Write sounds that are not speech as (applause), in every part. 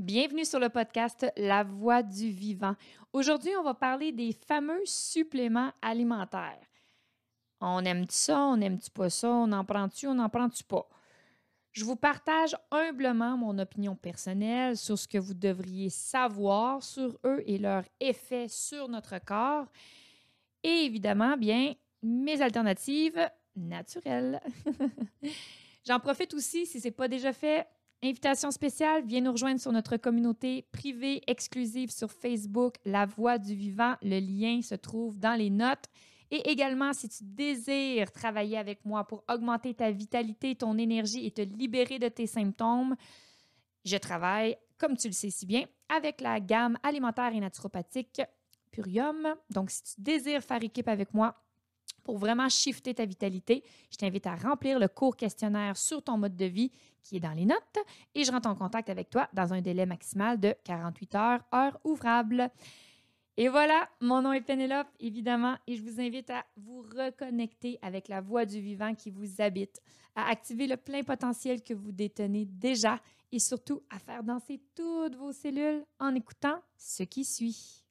Bienvenue sur le podcast La Voix du Vivant. Aujourd'hui, on va parler des fameux suppléments alimentaires. On aime-tu ça, on aime-tu pas ça, on en prend-tu, on n'en prend-tu pas? Je vous partage humblement mon opinion personnelle sur ce que vous devriez savoir sur eux et leur effet sur notre corps. Et évidemment, bien, mes alternatives naturelles. (laughs) J'en profite aussi, si ce n'est pas déjà fait, Invitation spéciale, viens nous rejoindre sur notre communauté privée exclusive sur Facebook, La Voix du Vivant. Le lien se trouve dans les notes. Et également, si tu désires travailler avec moi pour augmenter ta vitalité, ton énergie et te libérer de tes symptômes, je travaille, comme tu le sais si bien, avec la gamme alimentaire et naturopathique Purium. Donc, si tu désires faire équipe avec moi, pour vraiment shifter ta vitalité, je t'invite à remplir le court questionnaire sur ton mode de vie qui est dans les notes et je rentre en contact avec toi dans un délai maximal de 48 heures, heure ouvrable. Et voilà, mon nom est Pénélope, évidemment, et je vous invite à vous reconnecter avec la voix du vivant qui vous habite, à activer le plein potentiel que vous détenez déjà et surtout à faire danser toutes vos cellules en écoutant ce qui suit.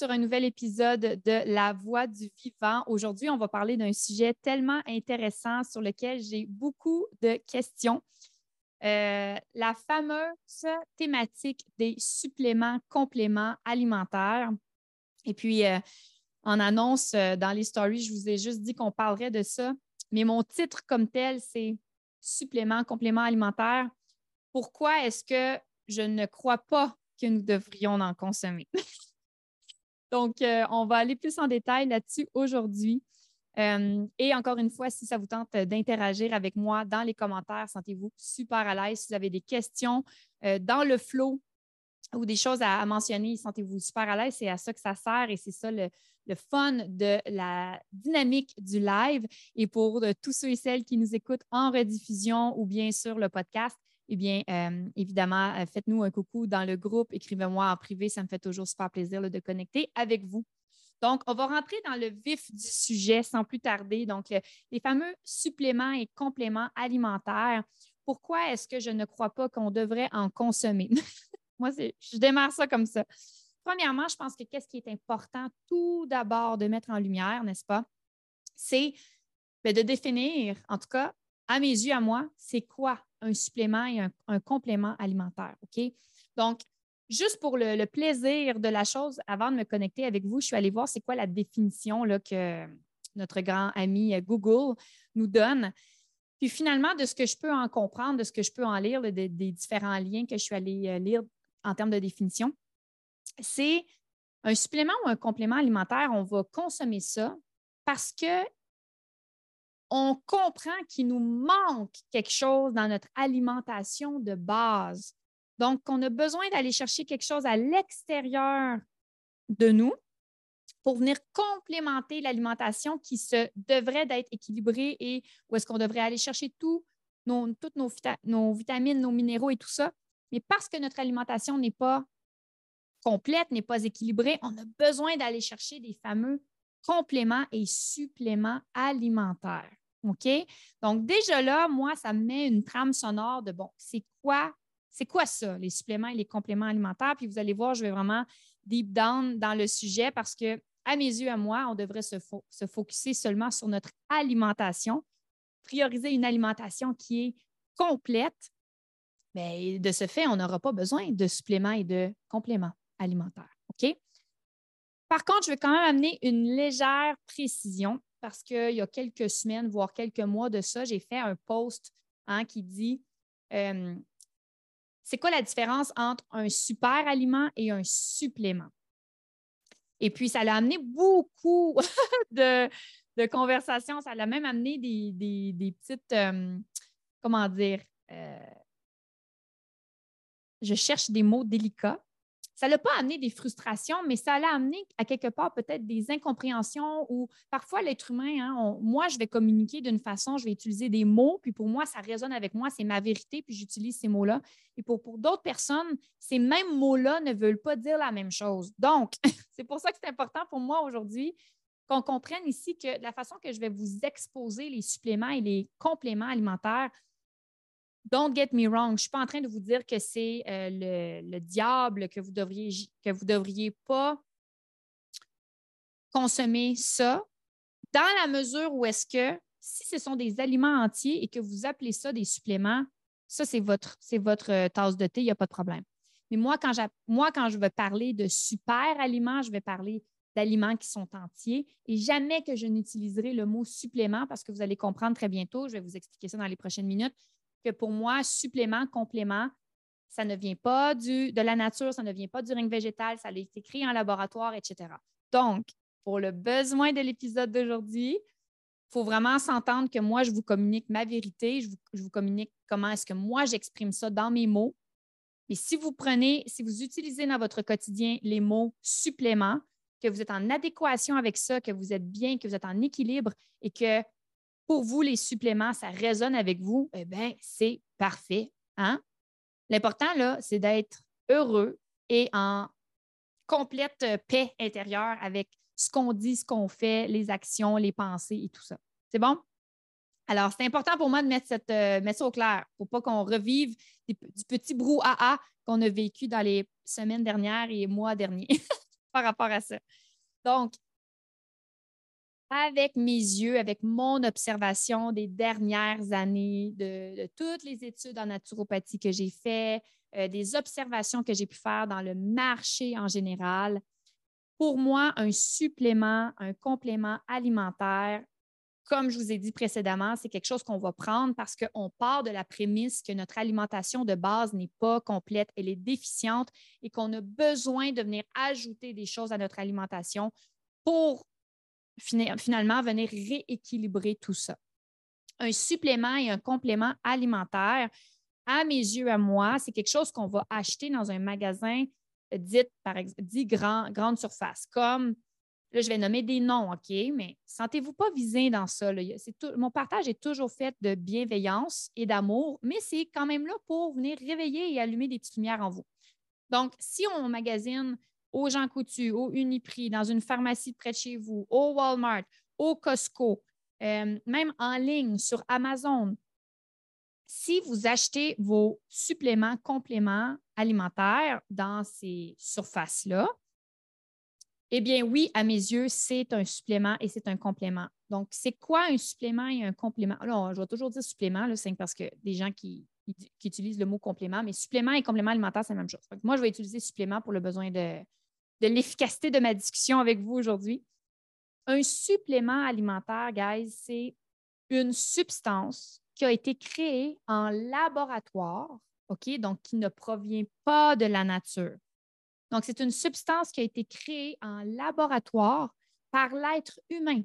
Sur un nouvel épisode de La Voix du Vivant. Aujourd'hui, on va parler d'un sujet tellement intéressant sur lequel j'ai beaucoup de questions. Euh, la fameuse thématique des suppléments compléments alimentaires. Et puis, euh, en annonce euh, dans les stories, je vous ai juste dit qu'on parlerait de ça. Mais mon titre comme tel, c'est Suppléments compléments alimentaires. Pourquoi est-ce que je ne crois pas que nous devrions en consommer? (laughs) Donc, euh, on va aller plus en détail là-dessus aujourd'hui. Euh, et encore une fois, si ça vous tente d'interagir avec moi dans les commentaires, sentez-vous super à l'aise. Si vous avez des questions euh, dans le flow ou des choses à, mentionner, sentez-vous super à l'aise. C'est à ça que ça sert et c'est ça le, fun de la dynamique du live. Et pour tous ceux et celles qui nous écoutent en rediffusion ou bien sur le podcast, eh bien, euh, évidemment, euh, faites-nous un coucou dans le groupe, écrivez-moi en privé, ça me fait toujours super plaisir de connecter avec vous. Donc, on va rentrer dans le vif du sujet sans plus tarder. Donc, les fameux suppléments et compléments alimentaires. Pourquoi est-ce que je ne crois pas qu'on devrait en consommer? (laughs) Moi, je démarre ça comme ça. Premièrement, je pense que qu'est-ce qui est important tout d'abord de mettre en lumière, n'est-ce pas? C'est ben, de définir, en tout cas, à mes yeux, à moi, c'est quoi un supplément et un, complément alimentaire. OK? Donc, juste pour le, plaisir de la chose, avant de me connecter avec vous, je suis allée voir c'est quoi la définition que notre grand ami euh, Google nous donne. Puis finalement, de ce que je peux en comprendre, de ce que je peux en lire, des différents liens que je suis allée euh, lire en termes de définition, c'est un supplément ou un complément alimentaire, on va consommer ça parce que on comprend qu'il nous manque quelque chose dans notre alimentation de base. Donc, on a besoin d'aller chercher quelque chose à l'extérieur de nous pour venir complémenter l'alimentation qui se devrait d'être équilibrée et où est-ce qu'on devrait aller chercher tout, toutes nos, nos vitamines, nos minéraux et tout ça. Mais parce que notre alimentation n'est pas complète, n'est pas équilibrée, on a besoin d'aller chercher des fameux compléments et suppléments alimentaires. OK? Donc, déjà là, moi, ça me met une trame sonore de bon, c'est quoi, c'est quoi ça, les suppléments et les compléments alimentaires? Puis vous allez voir, je vais vraiment deep down dans le sujet parce que, à mes yeux, à moi, on devrait se, fo se seulement sur notre alimentation, prioriser une alimentation qui est complète. Mais de ce fait, on n'aura pas besoin de suppléments et de compléments alimentaires. OK? Par contre, je vais quand même amener une légère précision parce qu'il y a quelques semaines, voire quelques mois de ça, j'ai fait un post hein, qui dit euh, c'est quoi la différence entre un super aliment et un supplément? Et puis, ça l'a amené beaucoup (laughs) de, conversations. Ça l'a même amené des, petites, euh, comment dire, euh, je cherche des mots délicats. Ça l'a pas amené des frustrations, mais ça l'a amené à quelque part peut-être des incompréhensions ou parfois l'être humain, hein, moi, je vais communiquer d'une façon, je vais utiliser des mots, puis pour moi, ça résonne avec moi, c'est ma vérité, puis j'utilise ces mots-là. Et pour, pour d'autres personnes, ces mêmes mots-là ne veulent pas dire la même chose. Donc, (laughs) c'est pour ça que c'est important pour moi aujourd'hui qu'on comprenne ici que la façon que je vais vous exposer les suppléments et les compléments alimentaires, Don't get me wrong, je ne suis pas en train de vous dire que c'est euh, le, diable, que vous devriez que vous devriez pas consommer ça, dans la mesure où est-ce que si ce sont des aliments entiers et que vous appelez ça des suppléments, ça, c'est votre, c'est votre euh, tasse de thé, il n'y a pas de problème. Mais moi quand, moi, quand je vais parler de super aliments, je vais parler d'aliments qui sont entiers et jamais que je n'utiliserai le mot supplément parce que vous allez comprendre très bientôt, je vais vous expliquer ça dans les prochaines minutes, que pour moi, supplément, complément, ça ne vient pas du, de la nature, ça ne vient pas du ring végétal, ça a été créé en laboratoire, etc. Donc, pour le besoin de l'épisode d'aujourd'hui, il faut vraiment s'entendre que moi, je vous communique ma vérité, je vous, je vous communique comment est-ce que moi, j'exprime ça dans mes mots. Et si vous prenez, si vous utilisez dans votre quotidien les mots supplément, que vous êtes en adéquation avec ça, que vous êtes bien, que vous êtes en équilibre et que pour vous, les suppléments, ça résonne avec vous, eh bien, c'est parfait. Hein? L'important, là, c'est d'être heureux et en complète paix intérieure avec ce qu'on dit, ce qu'on fait, les actions, les pensées et tout ça. C'est bon? Alors, c'est important pour moi de mettre, cette, euh, mettre ça au clair pour pas qu'on revive du petit brouhaha qu'on a vécu dans les semaines dernières et mois derniers (laughs) par rapport à ça. Donc, avec mes yeux, avec mon observation des dernières années, de, toutes les études en naturopathie que j'ai faites, euh, des observations que j'ai pu faire dans le marché en général, pour moi, un supplément, un complément alimentaire, comme je vous ai dit précédemment, c'est quelque chose qu'on va prendre parce qu'on part de la prémisse que notre alimentation de base n'est pas complète, elle est déficiente et qu'on a besoin de venir ajouter des choses à notre alimentation pour finalement venir rééquilibrer tout ça. Un supplément et un complément alimentaire, à mes yeux, à moi, c'est quelque chose qu'on va acheter dans un magasin dit, par exemple, dit grand, grande surface, comme Là, je vais nommer des noms, OK, mais sentez-vous pas visé dans ça. mon partage est toujours fait de bienveillance et d'amour, mais c'est quand même là pour venir réveiller et allumer des petites lumières en vous. Donc, si on magasine au Jean Coutu, au Uniprix, dans une pharmacie près de chez vous, au Walmart, au Costco, euh, même en ligne sur Amazon. Si vous achetez vos suppléments, compléments alimentaires dans ces surfaces-là, eh bien oui, à mes yeux, c'est un supplément et c'est un complément. Donc, c'est quoi un supplément et un complément? Alors, je vais toujours dire supplément, c'est parce que des gens qui, utilisent le mot complément, mais supplément et complément alimentaire, c'est la même chose. moi, je vais utiliser supplément pour le besoin de, de l'efficacité de ma discussion avec vous aujourd'hui. Un supplément alimentaire, guys, c'est une substance qui a été créée en laboratoire, OK, donc qui ne provient pas de la nature. Donc, c'est une substance qui a été créée en laboratoire par l'être humain.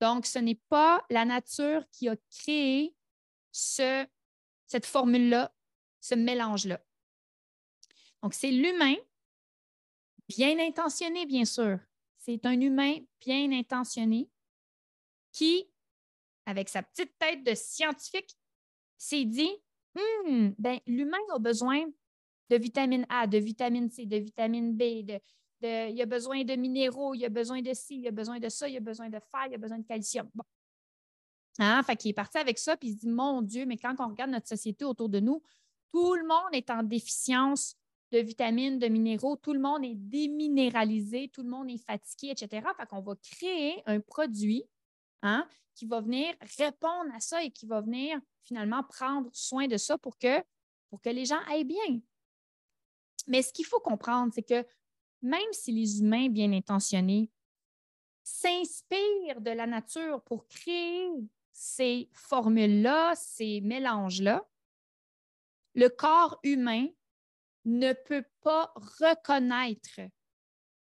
Donc, ce n'est pas la nature qui a créé ce, cette formule-là, ce mélange-là. Donc, c'est l'humain bien intentionné, bien sûr. C'est un humain bien intentionné qui, avec sa petite tête de scientifique, s'est dit hmm, ben, l'humain a besoin de vitamine A, de vitamine C, de vitamine B, de, il a besoin de minéraux, il a besoin de ci, il a besoin de ça, il a besoin de fer, il a besoin de calcium. Bon. Hein? Fait est parti avec ça, puis il se dit Mon Dieu, mais quand on regarde notre société autour de nous, tout le monde est en déficience de vitamines, de minéraux, tout le monde est déminéralisé, tout le monde est fatigué, etc. Fait qu'on va créer un produit hein, qui va venir répondre à ça et qui va venir finalement prendre soin de ça pour que, pour que les gens aillent bien. Mais ce qu'il faut comprendre, c'est que même si les humains bien intentionnés s'inspirent de la nature pour créer ces formules-là, ces mélanges-là, le corps humain ne peut pas reconnaître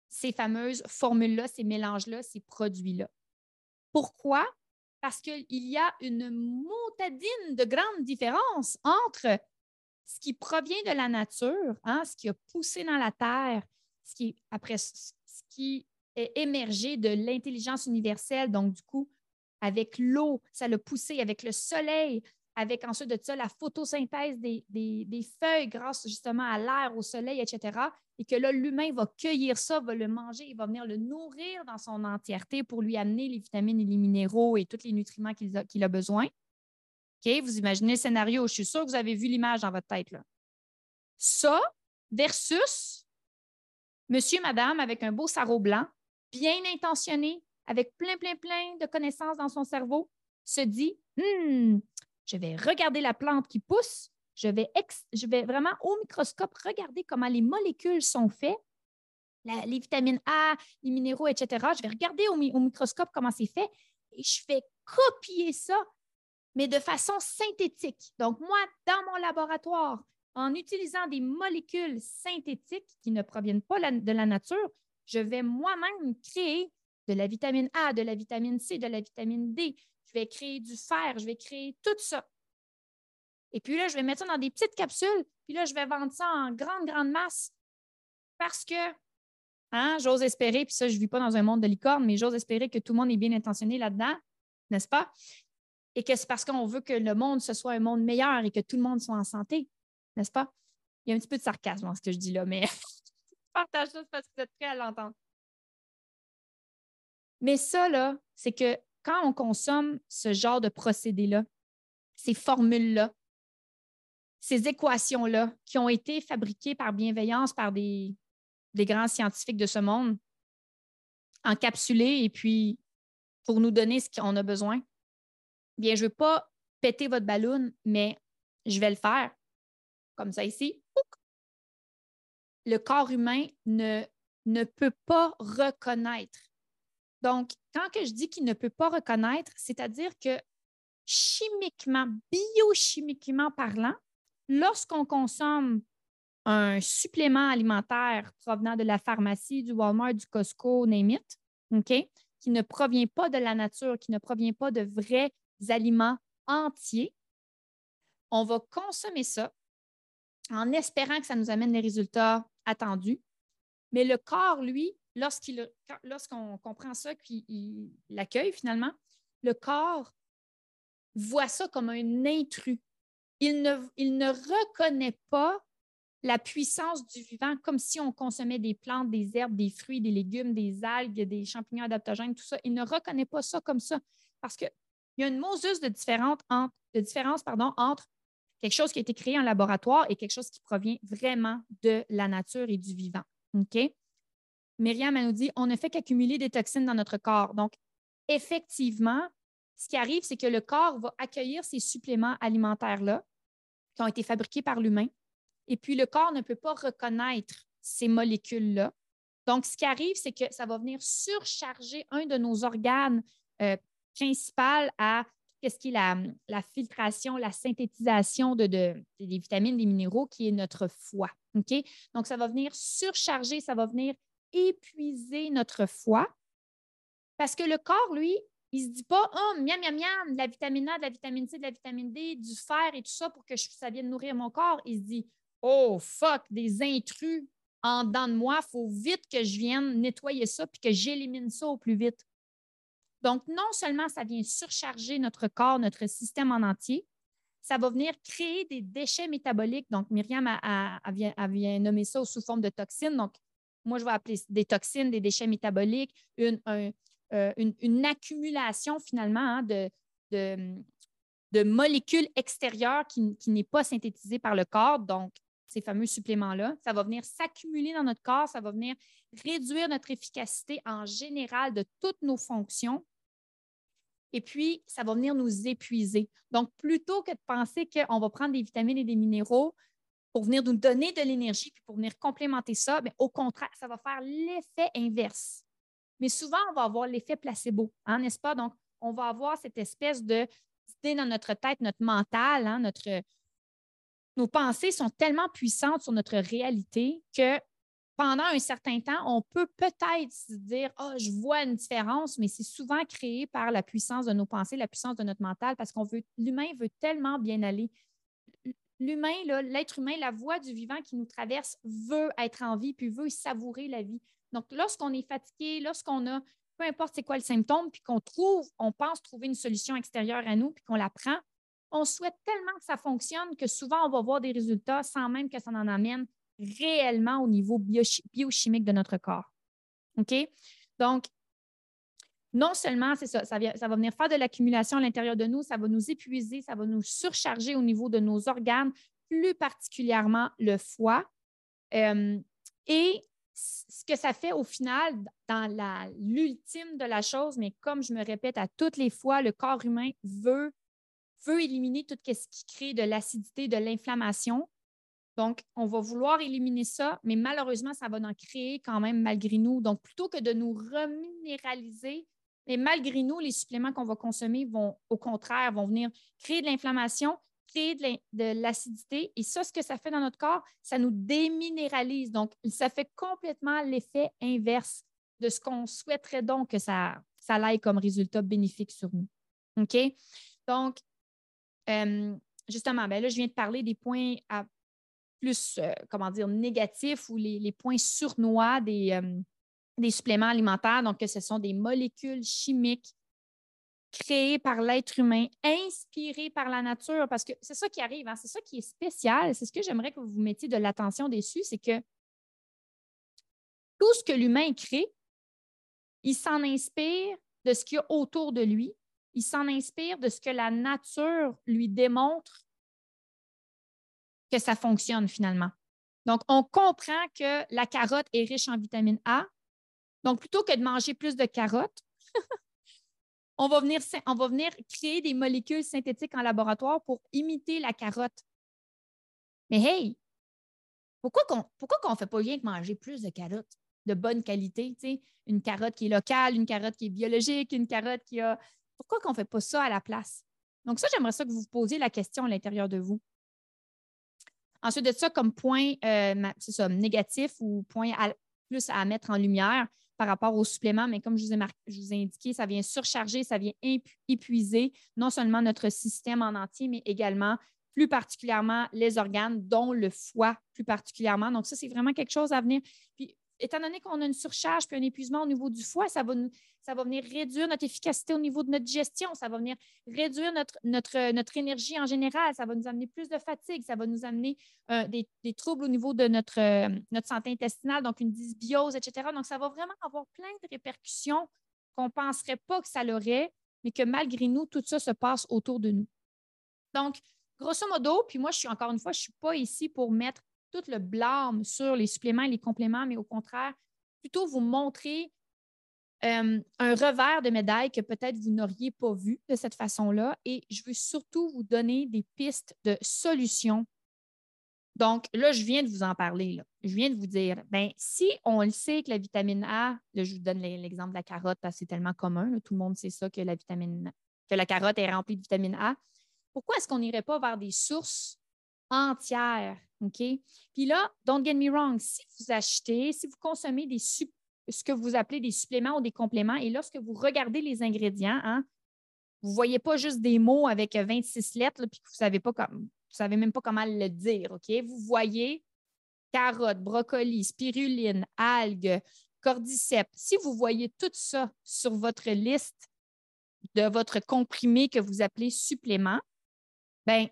ces fameuses formules-là, ces mélanges-là, ces produits-là. Pourquoi? Parce qu'il y a une montadine de grandes différences entre ce qui provient de la nature, hein, ce qui a poussé dans la terre, ce après, ce qui est émergé de l'intelligence universelle, donc du coup, avec l'eau, ça l'a poussé, avec le soleil, avec ensuite de ça la photosynthèse des, des feuilles grâce justement à l'air, au soleil, etc. Et que là, l'humain va cueillir ça, va le manger, il va venir le nourrir dans son entièreté pour lui amener les vitamines et les minéraux et tous les nutriments qu'il a, besoin. OK? Vous imaginez le scénario, je suis sûre que vous avez vu l'image dans votre tête. Là. Ça versus monsieur, madame avec un beau sarrau blanc, bien intentionné, avec plein, plein, plein de connaissances dans son cerveau, se dit hmm, je vais regarder la plante qui pousse, je vais, vraiment au microscope regarder comment les molécules sont faites, les vitamines A, les minéraux, etc. Je vais regarder au, au microscope comment c'est fait et je vais copier ça, mais de façon synthétique. Donc, moi, dans mon laboratoire, en utilisant des molécules synthétiques qui ne proviennent pas de la nature, je vais moi-même créer de la vitamine A, de la vitamine C, de la vitamine D, je vais créer du fer, je vais créer tout ça. Et puis là, je vais mettre ça dans des petites capsules, puis là, je vais vendre ça en grande, grande masse parce que, hein, j'ose espérer, puis ça, je ne vis pas dans un monde de licorne, mais j'ose espérer que tout le monde est bien intentionné là-dedans, n'est-ce pas? Et que c'est parce qu'on veut que le monde, ce soit un monde meilleur et que tout le monde soit en santé, n'est-ce pas? Il y a un petit peu de sarcasme dans ce que je dis là, mais (laughs) partage ça parce que vous êtes prêts à l'entendre. Mais ça, là, c'est que quand on consomme ce genre de procédé-là, ces formules-là, ces équations-là qui ont été fabriquées par bienveillance par des, grands scientifiques de ce monde, encapsulées et puis pour nous donner ce qu'on a besoin, bien, je ne veux pas péter votre ballon, mais je vais le faire. Comme ça ici. Le corps humain ne, ne peut pas reconnaître donc, quand que je dis qu'il ne peut pas reconnaître, c'est-à-dire que chimiquement, biochimiquement parlant, lorsqu'on consomme un supplément alimentaire provenant de la pharmacie, du Walmart, du Costco, name it, qui ne provient pas de la nature, qui ne provient pas de vrais aliments entiers, on va consommer ça en espérant que ça nous amène les résultats attendus. Mais le corps, lui, lorsqu'on comprend ça, qu'il l'accueille finalement, le corps voit ça comme un intrus. Il ne, reconnaît pas la puissance du vivant comme si on consommait des plantes, des herbes, des fruits, des légumes, des algues, des champignons adaptogènes, tout ça. Il ne reconnaît pas ça comme ça parce qu'il y a une mosus de, entre, différence entre quelque chose qui a été créé en laboratoire et quelque chose qui provient vraiment de la nature et du vivant. Myriam, nous dit on ne fait qu'accumuler des toxines dans notre corps. Donc, effectivement, ce qui arrive, c'est que le corps va accueillir ces suppléments alimentaires-là qui ont été fabriqués par l'humain. Et puis, le corps ne peut pas reconnaître ces molécules-là. Donc, ce qui arrive, c'est que ça va venir surcharger un de nos organes euh, principaux à ce qui est la, filtration, la synthétisation de, des vitamines, des minéraux, qui est notre foie. OK? Donc, ça va venir surcharger, ça va venir épuiser notre foie parce que le corps, lui, il ne se dit pas Oh, miam, miam, miam, de la vitamine A, de la vitamine C, de la vitamine D, du fer et tout ça pour que ça vienne nourrir mon corps. Il se dit Oh, fuck, des intrus en dedans de moi, il faut vite que je vienne nettoyer ça puis que j'élimine ça au plus vite. Donc, non seulement ça vient surcharger notre corps, notre système en entier, ça va venir créer des déchets métaboliques. Donc, Myriam a, vient, nommer ça sous forme de toxines. Donc, moi, je vais appeler des toxines, des déchets métaboliques, une, euh, accumulation finalement hein, de, de, molécules extérieures qui, qui n'est pas synthétisée par le corps. Donc, ces fameux suppléments-là, ça va venir s'accumuler dans notre corps, ça va venir réduire notre efficacité en général de toutes nos fonctions. Et puis, ça va venir nous épuiser. Donc, plutôt que de penser qu'on va prendre des vitamines et des minéraux, pour venir nous donner de l'énergie, puis pour venir complémenter ça, mais au contraire, ça va faire l'effet inverse. Mais souvent, on va avoir l'effet placebo, hein, n'est-ce pas? Donc, on va avoir cette espèce de dans notre tête, notre mental, hein, notre, nos pensées sont tellement puissantes sur notre réalité que pendant un certain temps, on peut peut-être se dire oh, je vois une différence, mais c'est souvent créé par la puissance de nos pensées, la puissance de notre mental, parce qu'on veut, l'humain veut tellement bien aller l'humain, l'être humain, la voix du vivant qui nous traverse veut être en vie, puis veut savourer la vie. Donc, lorsqu'on est fatigué, lorsqu'on a, peu importe c'est quoi le symptôme, puis qu'on trouve, on pense trouver une solution extérieure à nous, puis qu'on la prend, on souhaite tellement que ça fonctionne que souvent, on va voir des résultats sans même que ça en amène réellement au niveau biochimique de notre corps. OK? Donc, non seulement, c'est ça, ça, va venir faire de l'accumulation à l'intérieur de nous, ça va nous épuiser, ça va nous surcharger au niveau de nos organes, plus particulièrement le foie. Euh, et ce que ça fait au final, dans l'ultime de la chose, mais comme je me répète à toutes les fois, le corps humain veut, veut éliminer tout ce qui crée de l'acidité, de l'inflammation. Donc, on va vouloir éliminer ça, mais malheureusement, ça va en créer quand même malgré nous. Donc, plutôt que de nous reminéraliser, mais malgré nous, les suppléments qu'on va consommer vont, au contraire, vont venir créer de l'inflammation, créer de l'acidité. Et ça, ce que ça fait dans notre corps, ça nous déminéralise. Donc, ça fait complètement l'effet inverse de ce qu'on souhaiterait donc que ça, ça aille comme résultat bénéfique sur nous. OK? Donc, euh, justement, ben là, je viens de parler des points plus, euh, comment dire, négatifs ou les, points surnois des, euh, des suppléments alimentaires, donc que ce sont des molécules chimiques créées par l'être humain, inspirées par la nature, parce que c'est ça qui arrive, hein, c'est ça qui est spécial, c'est ce que j'aimerais que vous mettiez de l'attention dessus, c'est que tout ce que l'humain crée, il s'en inspire de ce qu'il y a autour de lui, il s'en inspire de ce que la nature lui démontre que ça fonctionne finalement. Donc, on comprend que la carotte est riche en vitamine A, donc, plutôt que de manger plus de carottes, (laughs) on, va venir, créer des molécules synthétiques en laboratoire pour imiter la carotte. Mais hey, pourquoi qu'on ne fait pas rien que manger plus de carottes de bonne qualité? Une carotte qui est locale, une carotte qui est biologique, une carotte qui a. Pourquoi qu'on ne fait pas ça à la place? Donc, ça, j'aimerais ça que vous vous posiez la question à l'intérieur de vous. Ensuite de ça, comme point euh, négatif ou point plus à mettre en lumière, par rapport aux suppléments, mais comme je vous, ai indiqué, ça vient surcharger, ça vient épuiser non seulement notre système en entier, mais également plus particulièrement les organes, dont le foie plus particulièrement. Donc, ça, c'est vraiment quelque chose à venir. Étant donné qu'on a une surcharge puis un épuisement au niveau du foie, ça va, ça va venir réduire notre efficacité au niveau de notre gestion, ça va venir réduire notre, notre, notre énergie en général, ça va nous amener plus de fatigue, ça va nous amener euh, des, troubles au niveau de notre, euh, notre santé intestinale, donc une dysbiose, etc. Donc, ça va vraiment avoir plein de répercussions qu'on ne penserait pas que ça l'aurait, mais que malgré nous, tout ça se passe autour de nous. Donc, grosso modo, puis moi, je suis encore une fois, je ne suis pas ici pour mettre tout le blâme sur les suppléments et les compléments, mais au contraire, plutôt vous montrer euh, un revers de médaille que peut-être vous n'auriez pas vu de cette façon-là. Et je veux surtout vous donner des pistes de solutions. Donc, là, je viens de vous en parler. Je viens de vous dire, ben, si on le sait que la vitamine A, je vous donne l'exemple de la carotte parce que c'est tellement commun, tout le monde sait ça, que la vitamine que la carotte est remplie de vitamine A. Pourquoi est-ce qu'on n'irait pas vers des sources entières? OK? Puis là, don't get me wrong, si vous achetez, si vous consommez des, ce que vous appelez des suppléments ou des compléments, et lorsque vous regardez les ingrédients, hein, vous ne voyez pas juste des mots avec 26 lettres, puis que vous ne savez, pas vous savez même pas comment le dire. OK? Vous voyez carottes, brocoli, spiruline, algues, cordyceps. Si vous voyez tout ça sur votre liste de votre comprimé que vous appelez supplément, ben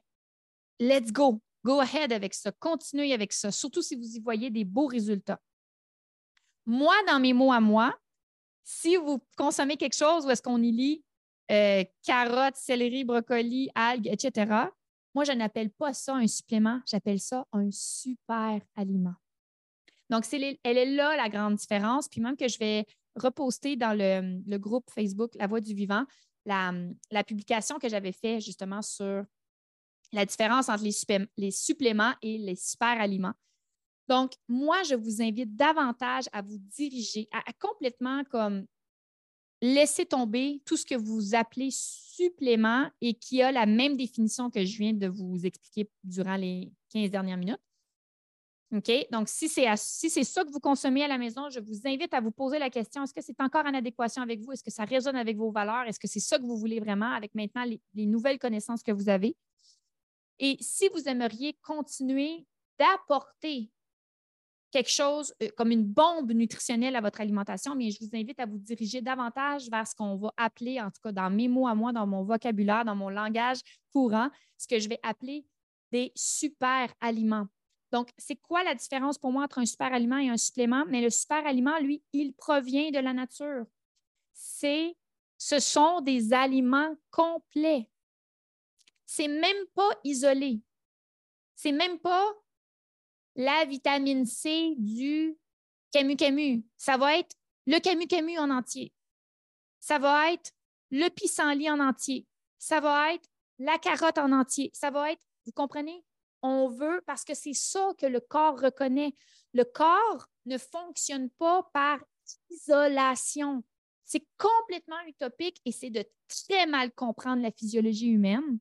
let's go. Go ahead avec ça. Continuez avec ça, surtout si vous y voyez des beaux résultats. Moi, dans mes mots à moi, si vous consommez quelque chose où est-ce qu'on y lit euh, carottes, céleri, brocoli, algues, etc., moi, je n'appelle pas ça un supplément, j'appelle ça un super aliment. Donc, elle est là la grande différence. Puis même que je vais reposter dans le, groupe Facebook La Voix du Vivant la, la publication que j'avais faite justement sur la différence entre les, suppléments et les super aliments. Donc, moi, je vous invite davantage à vous diriger, à, complètement comme laisser tomber tout ce que vous appelez supplément et qui a la même définition que je viens de vous expliquer durant les 15 dernières minutes. OK? Donc, si c'est si ça que vous consommez à la maison, je vous invite à vous poser la question est-ce que c'est encore en adéquation avec vous? Est-ce que ça résonne avec vos valeurs? Est-ce que c'est ça que vous voulez vraiment avec maintenant les nouvelles connaissances que vous avez? Et si vous aimeriez continuer d'apporter quelque chose euh, comme une bombe nutritionnelle à votre alimentation, mais je vous invite à vous diriger davantage vers ce qu'on va appeler, en tout cas dans mes mots à moi, dans mon vocabulaire, dans mon langage courant, ce que je vais appeler des super aliments. Donc, c'est quoi la différence pour moi entre un super aliment et un supplément? Mais le super aliment, lui, il provient de la nature. C'est, ce sont des aliments complets. C'est même pas isolé. C'est même pas la vitamine C du camu-camu. Ça va être le camu-camu en entier. Ça va être le pissenlit en entier. Ça va être la carotte en entier. Ça va être, vous comprenez? On veut parce que c'est ça que le corps reconnaît. Le corps ne fonctionne pas par isolation. C'est complètement utopique et c'est de très mal comprendre la physiologie humaine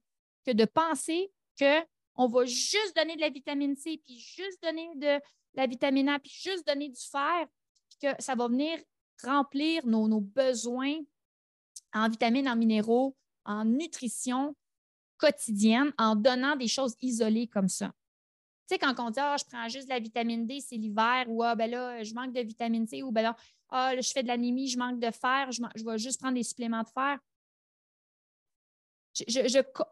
que de penser que on va juste donner de la vitamine C, puis juste donner de la vitamine A, puis juste donner du fer, puis que ça va venir remplir nos, besoins en vitamines, en minéraux, en nutrition quotidienne en donnant des choses isolées comme ça. Tu sais, quand on dit, ah, je prends juste de la vitamine D, c'est l'hiver, ou ah, ben là, je manque de vitamine C, ou ben là, ah, je fais de l'anémie, je manque de fer, je, je vais juste prendre des suppléments de fer.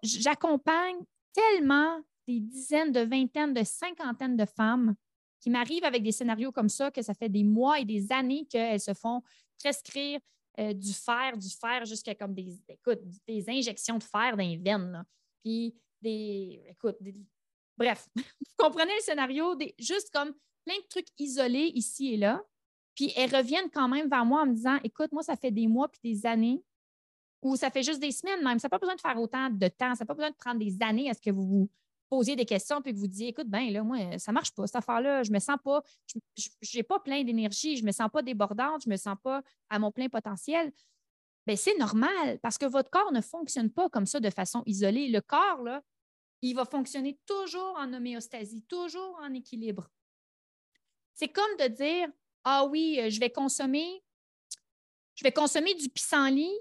J'accompagne tellement des dizaines, de vingtaines, de cinquantaines de femmes qui m'arrivent avec des scénarios comme ça, que ça fait des mois et des années qu'elles se font prescrire euh, du fer, du fer jusqu'à comme des, écoute, des injections de fer dans les veines. Puis des, écoute, bref, (laughs) vous comprenez le scénario, des, juste comme plein de trucs isolés ici et là. Puis elles reviennent quand même vers moi en me disant, écoute, moi, ça fait des mois puis des années, ou ça fait juste des semaines même. Ça n'a pas besoin de faire autant de temps, ça n'a pas besoin de prendre des années à ce que vous vous posiez des questions puis que vous disiez, écoute, ben là, moi, ça ne marche pas, cette affaire-là, je me sens pas, je n'ai pas plein d'énergie, je ne me sens pas débordante, je ne me sens pas à mon plein potentiel. Bien, c'est normal parce que votre corps ne fonctionne pas comme ça de façon isolée. Le corps, là, il va fonctionner toujours en homéostasie, toujours en équilibre. C'est comme de dire, ah oui, je vais consommer, je vais consommer du pissenlit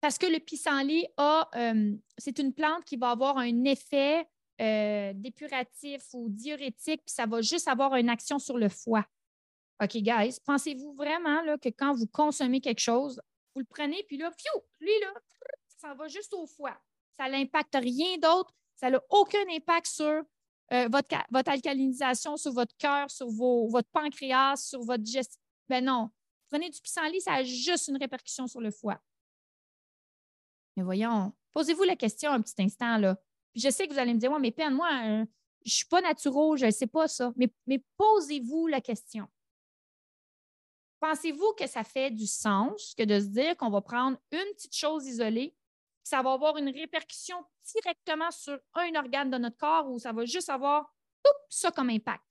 parce que le pissenlit a, euh, c'est une plante qui va avoir un effet euh, dépuratif ou diurétique, puis ça va juste avoir une action sur le foie. OK, guys, pensez-vous vraiment là, que quand vous consommez quelque chose, vous le prenez, puis là, fiou, lui, là, ça va juste au foie. Ça n'impacte rien d'autre. Ça n'a aucun impact sur euh, votre, votre, alcalinisation, sur votre cœur, sur vos, votre pancréas, sur votre digestion. Ben non. Prenez du pissenlit, ça a juste une répercussion sur le foie. Mais voyons, posez-vous la question un petit instant, là je sais que vous allez me dire, ouais, mais peine, moi, euh, je ne suis pas naturo, je ne sais pas ça. Mais, mais posez-vous la question. Pensez-vous que ça fait du sens que de se dire qu'on va prendre une petite chose isolée, ça va avoir une répercussion directement sur un organe de notre corps ou ça va juste avoir ça comme impact?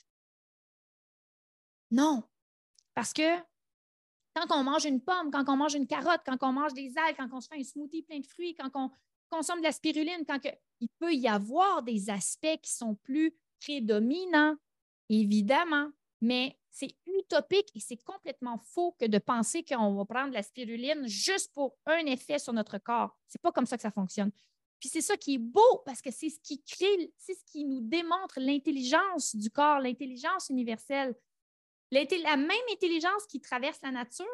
Non. Parce que quand on mange une pomme, quand on mange une carotte, quand on mange des algues, quand on se fait un smoothie plein de fruits, quand on consomme de la spiruline, quand il peut y avoir des aspects qui sont plus prédominants, évidemment, mais c'est utopique et c'est complètement faux que de penser qu'on va prendre de la spiruline juste pour un effet sur notre corps. C'est pas comme ça que ça fonctionne. Puis c'est ça qui est beau parce que c'est ce qui crée, c'est ce qui nous démontre l'intelligence du corps, l'intelligence universelle. La même intelligence qui traverse la nature,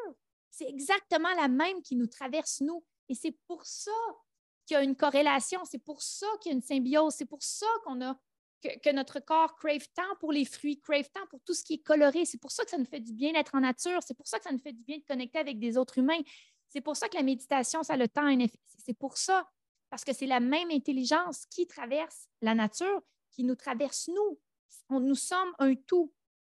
c'est exactement la même qui nous traverse nous. Et c'est pour ça qu'il y a une corrélation. C'est pour ça qu'il y a une symbiose. C'est pour ça qu'on a que, notre corps crave tant pour les fruits, crave tant pour tout ce qui est coloré. C'est pour ça que ça nous fait du bien d'être en nature. C'est pour ça que ça nous fait du bien de connecter avec des autres humains. C'est pour ça que la méditation, ça a le temps un effet. C'est pour ça, parce que c'est la même intelligence qui traverse la nature, qui nous traverse nous. nous sommes un tout.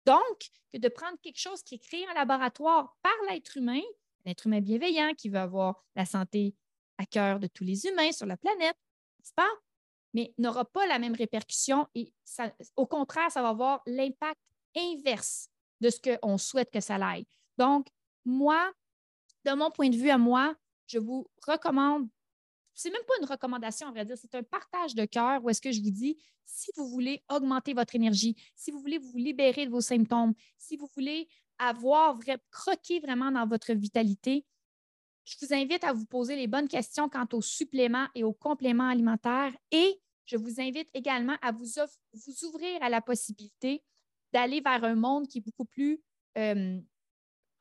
Donc, que de prendre quelque chose qui est créé en laboratoire par l'être humain, l'être humain bienveillant qui veut avoir la santé à cœur de tous les humains sur la planète, n'est-ce pas? Mais n'aura pas la même répercussion et au contraire, ça va avoir l'impact inverse de ce qu'on souhaite que ça aille. Donc, moi, de mon point de vue à moi, je vous recommande, c'est même pas une recommandation, on va dire, c'est un partage de cœur où est-ce que je vous dis, si vous voulez augmenter votre énergie, si vous voulez vous libérer de vos symptômes, si vous voulez avoir, croquer vraiment dans votre vitalité, je vous invite à vous poser les bonnes questions quant aux suppléments et aux compléments alimentaires et je vous invite également à vous, vous ouvrir à la possibilité d'aller vers un monde qui est beaucoup plus euh,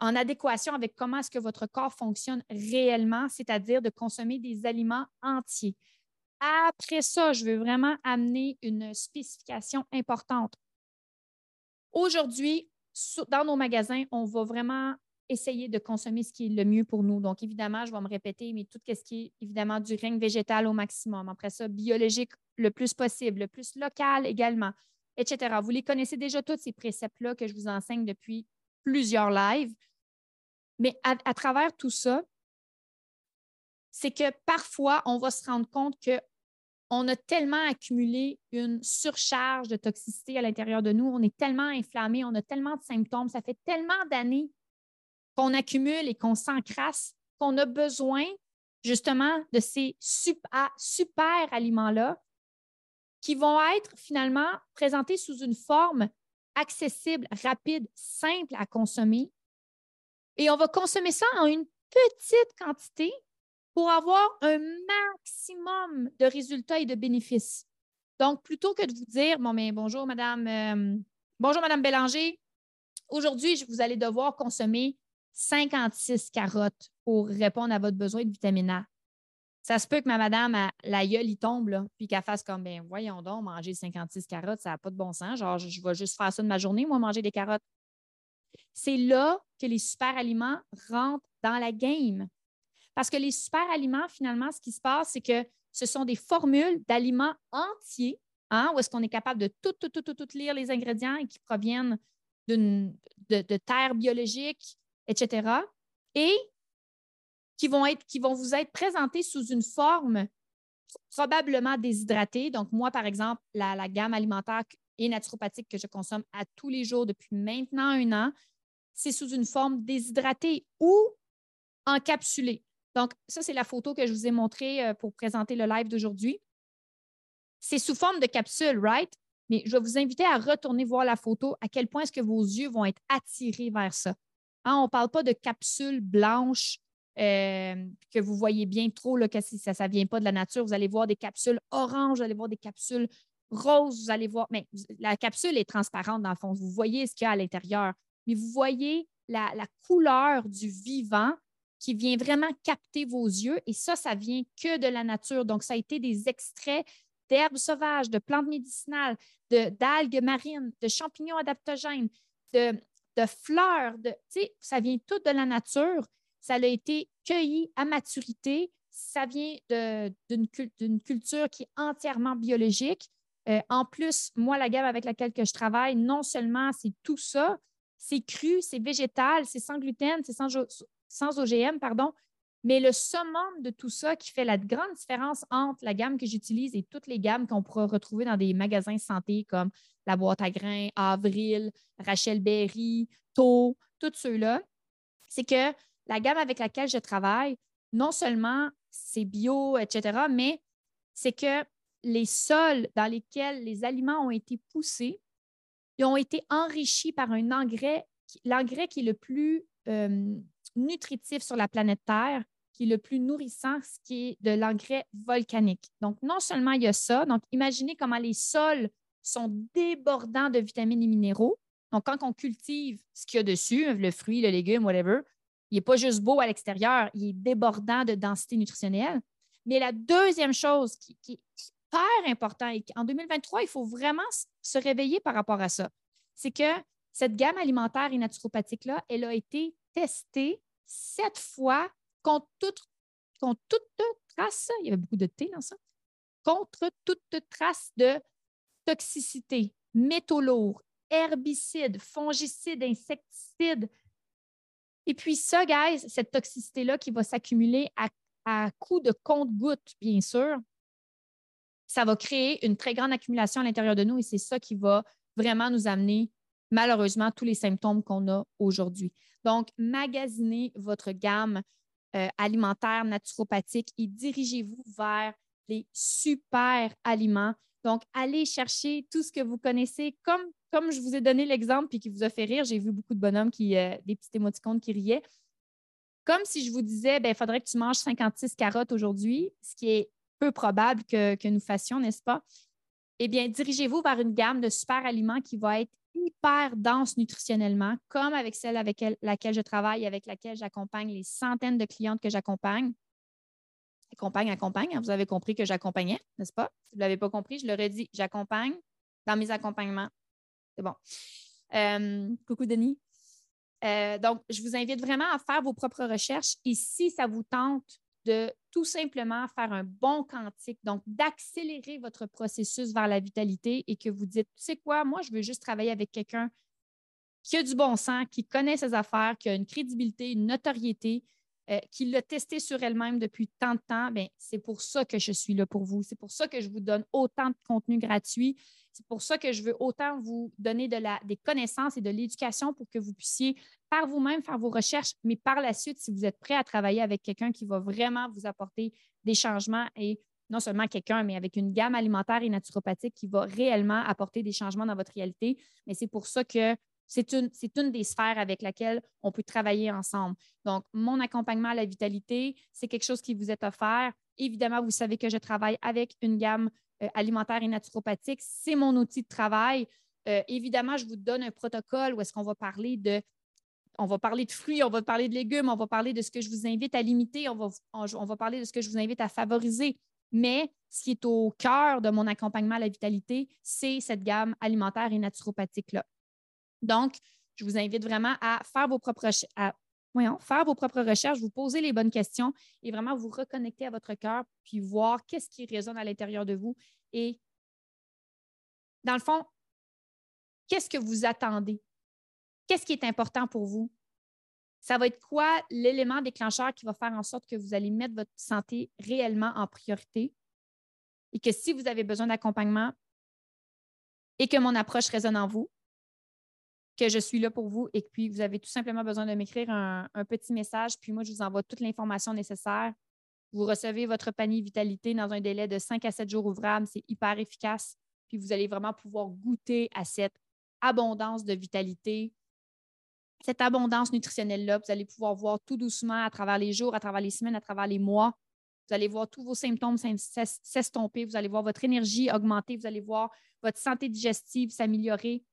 en adéquation avec comment est-ce que votre corps fonctionne réellement, c'est-à-dire de consommer des aliments entiers. Après ça, je veux vraiment amener une spécification importante. Aujourd'hui, dans nos magasins, on va vraiment essayer de consommer ce qui est le mieux pour nous. Donc, évidemment, je vais me répéter, mais tout ce qui est évidemment du règne végétal au maximum. Après ça, biologique le plus possible, le plus local également, etc. Vous les connaissez déjà tous ces préceptes-là que je vous enseigne depuis plusieurs lives. Mais à, travers tout ça, c'est que parfois, on va se rendre compte qu'on a tellement accumulé une surcharge de toxicité à l'intérieur de nous, on est tellement inflammé, on a tellement de symptômes, ça fait tellement d'années qu'on accumule et qu'on s'encrasse qu'on a besoin justement de ces super aliments-là qui vont être finalement présentés sous une forme accessible, rapide, simple à consommer. Et on va consommer ça en une petite quantité pour avoir un maximum de résultats et de bénéfices. Donc, plutôt que de vous dire, bon, mais bonjour, Madame, euh, bonjour, Madame Bélanger, aujourd'hui, vous allez devoir consommer 56 carottes pour répondre à votre besoin de vitamine A. Ça se peut que ma madame, la gueule, il tombe, là, puis qu'elle fasse comme, ben voyons donc, manger 56 carottes, ça n'a pas de bon sens. Genre, je, vais juste faire ça de ma journée, moi, manger des carottes. C'est là les super aliments rentrent dans la game. Parce que les super aliments, finalement, ce qui se passe, c'est que ce sont des formules d'aliments entiers, hein, où est-ce qu'on est capable de tout, tout, tout, tout, tout lire les ingrédients et qui proviennent de, terres biologiques, etc. Et qui vont, être, qui vont vous être présentés sous une forme probablement déshydratée. Donc, moi, par exemple, la, gamme alimentaire et naturopathique que je consomme à tous les jours depuis maintenant un an, c'est sous une forme déshydratée ou encapsulée. Donc, ça, c'est la photo que je vous ai montrée euh, pour présenter le live d'aujourd'hui. C'est sous forme de capsule, right? Mais je vais vous inviter à retourner voir la photo, à quel point est-ce que vos yeux vont être attirés vers ça. Hein, on ne parle pas de capsules blanches euh, que vous voyez bien trop, là, que ça ne vient pas de la nature. Vous allez voir des capsules oranges, vous allez voir des capsules roses, vous allez voir. Mais la capsule est transparente dans le fond. Vous voyez ce qu'il y a à l'intérieur. Mais vous voyez la, couleur du vivant qui vient vraiment capter vos yeux. Et ça, ça vient que de la nature. Donc, ça a été des extraits d'herbes sauvages, de plantes médicinales, d'algues marines, de champignons adaptogènes, de, de fleurs, de, ça vient tout de la nature. Ça a été cueilli à maturité. Ça vient d'une culture qui est entièrement biologique. Euh, en plus, moi, la gamme avec laquelle que je travaille, non seulement c'est tout ça, c'est cru, c'est végétal, c'est sans gluten, c'est sans, OGM, pardon, mais le summum de tout ça qui fait la grande différence entre la gamme que j'utilise et toutes les gammes qu'on pourra retrouver dans des magasins santé comme la boîte à grains, Avril, Rachel Berry, Tau, tous ceux-là, c'est que la gamme avec laquelle je travaille, non seulement c'est bio, etc., mais c'est que les sols dans lesquels les aliments ont été poussés, ont été enrichis par un engrais, l'engrais qui est le plus euh, nutritif sur la planète Terre, qui est le plus nourrissant, ce qui est de l'engrais volcanique. Donc, non seulement il y a ça, donc imaginez comment les sols sont débordants de vitamines et minéraux. Donc, quand on cultive ce qu'il y a dessus, le fruit, le légume, whatever, il n'est pas juste beau à l'extérieur, il est débordant de densité nutritionnelle. Mais la deuxième chose qui, est hyper importante, et en 2023, il faut vraiment se réveiller par rapport à ça, c'est que cette gamme alimentaire et naturopathique-là, elle a été testée sept fois contre toute, contre toute trace, il y avait beaucoup de thé dans ça, contre toute trace de toxicité, métaux lourds, herbicides, fongicides, insecticides. Et puis ça, guys, cette toxicité-là qui va s'accumuler à, à coup de compte-gouttes, bien sûr, ça va créer une très grande accumulation à l'intérieur de nous et c'est ça qui va vraiment nous amener malheureusement tous les symptômes qu'on a aujourd'hui. Donc, magasinez votre gamme euh, alimentaire naturopathique et dirigez-vous vers les super aliments. Donc, allez chercher tout ce que vous connaissez, comme, je vous ai donné l'exemple puis qui vous a fait rire. J'ai vu beaucoup de bonhommes qui, euh, des petits émoticônes qui riaient. Comme si je vous disais, il ben, faudrait que tu manges 56 carottes aujourd'hui, ce qui est probable que, nous fassions, n'est-ce pas? Eh bien, dirigez-vous vers une gamme de super aliments qui va être hyper dense nutritionnellement, comme avec celle avec laquelle je travaille, avec laquelle j'accompagne les centaines de clientes que j'accompagne. Accompagne, accompagne. Hein, vous avez compris que j'accompagnais, n'est-ce pas? Si vous ne l'avez pas compris, je leur ai dit, j'accompagne dans mes accompagnements. C'est bon. Euh, coucou Denis. Euh, donc, je vous invite vraiment à faire vos propres recherches et si ça vous tente de tout simplement faire un bon quantique, donc d'accélérer votre processus vers la vitalité et que vous dites, tu sais quoi, moi, je veux juste travailler avec quelqu'un qui a du bon sens, qui connaît ses affaires, qui a une crédibilité, une notoriété, euh, qui l'a testé sur elle-même depuis tant de temps, bien, c'est pour ça que je suis là pour vous. C'est pour ça que je vous donne autant de contenu gratuit. C'est pour ça que je veux autant vous donner des connaissances et de l'éducation pour que vous puissiez par vous-même faire vos recherches, mais par la suite, si vous êtes prêt à travailler avec quelqu'un qui va vraiment vous apporter des changements et non seulement quelqu'un, mais avec une gamme alimentaire et naturopathique qui va réellement apporter des changements dans votre réalité. Mais c'est pour ça que c'est une, une, des sphères avec laquelle on peut travailler ensemble. Donc, mon accompagnement à la vitalité, c'est quelque chose qui vous est offert. Évidemment, vous savez que je travaille avec une gamme euh, alimentaire et naturopathique. C'est mon outil de travail. Euh, évidemment, je vous donne un protocole où est-ce qu'on va parler de on va parler de fruits, on va parler de légumes, on va parler de ce que je vous invite à limiter, on va, parler de ce que je vous invite à favoriser. Mais ce qui est au cœur de mon accompagnement à la vitalité, c'est cette gamme alimentaire et naturopathique-là. Donc, je vous invite vraiment à faire vos propres, à, faire vos propres recherches, vous poser les bonnes questions et vraiment vous reconnecter à votre cœur, puis voir qu'est-ce qui résonne à l'intérieur de vous. Et dans le fond, qu'est-ce que vous attendez? Qu'est-ce qui est important pour vous? Ça va être quoi l'élément déclencheur qui va faire en sorte que vous allez mettre votre santé réellement en priorité et que si vous avez besoin d'accompagnement et que mon approche résonne en vous, que je suis là pour vous et que puis vous avez tout simplement besoin de m'écrire un, un, petit message, puis moi, je vous envoie toute l'information nécessaire. Vous recevez votre panier vitalité dans un délai de 5 à 7 jours ouvrables. C'est hyper efficace. Puis vous allez vraiment pouvoir goûter à cette abondance de vitalité cette abondance nutritionnelle-là. Vous allez pouvoir voir tout doucement à travers les jours, à travers les semaines, à travers les mois. Vous allez voir tous vos symptômes s'estomper. Vous allez voir votre énergie augmenter. Vous allez voir votre santé digestive s'améliorer.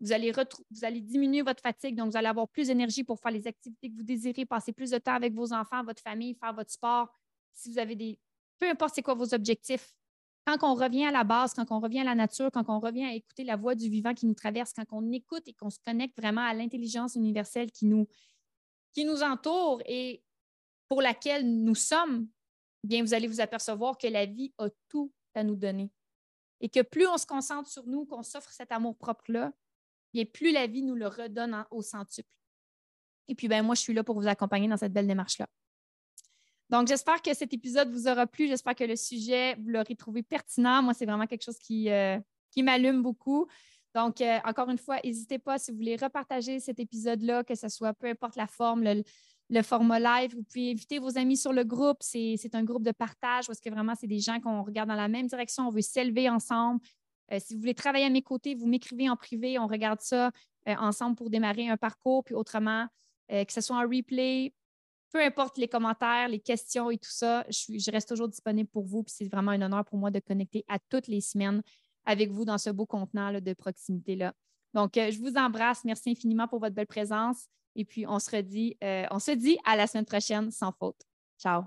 Vous allez, vous allez diminuer votre fatigue, donc vous allez avoir plus d'énergie pour faire les activités que vous désirez, passer plus de temps avec vos enfants, votre famille, faire votre sport. Si vous avez des. Peu importe c'est quoi vos objectifs, quand on revient à la base, quand on revient à la nature, quand on revient à écouter la voix du vivant qui nous traverse, quand on écoute et qu'on se connecte vraiment à l'intelligence universelle qui nous, qui nous entoure et pour laquelle nous sommes, bien, vous allez vous apercevoir que la vie a tout à nous donner. Et que plus on se concentre sur nous, qu'on s'offre cet amour propre-là, plus la vie nous le redonne au centuple. Et puis, ben, moi, je suis là pour vous accompagner dans cette belle démarche-là. Donc, j'espère que cet épisode vous aura plu. J'espère que le sujet, vous l'aurez trouvé pertinent. Moi, c'est vraiment quelque chose qui, euh, m'allume beaucoup. Donc, euh, encore une fois, n'hésitez pas si vous voulez repartager cet épisode-là, que ce soit peu importe la forme, le, format live. Vous pouvez inviter vos amis sur le groupe. C'est un groupe de partage parce que vraiment, c'est des gens qu'on regarde dans la même direction. On veut s'élever ensemble. Euh, si vous voulez travailler à mes côtés, vous m'écrivez en privé. On regarde ça ensemble pour démarrer un parcours. Puis autrement, que ce soit en replay, peu importe les commentaires, les questions et tout ça, je, reste toujours disponible pour vous. Puis c'est vraiment un honneur pour moi de connecter à toutes les semaines avec vous dans ce beau contenant de proximité-là. Donc, euh, je vous embrasse. Merci infiniment pour votre belle présence. Et puis, on se redit, euh, on se dit à la semaine prochaine sans faute. Ciao.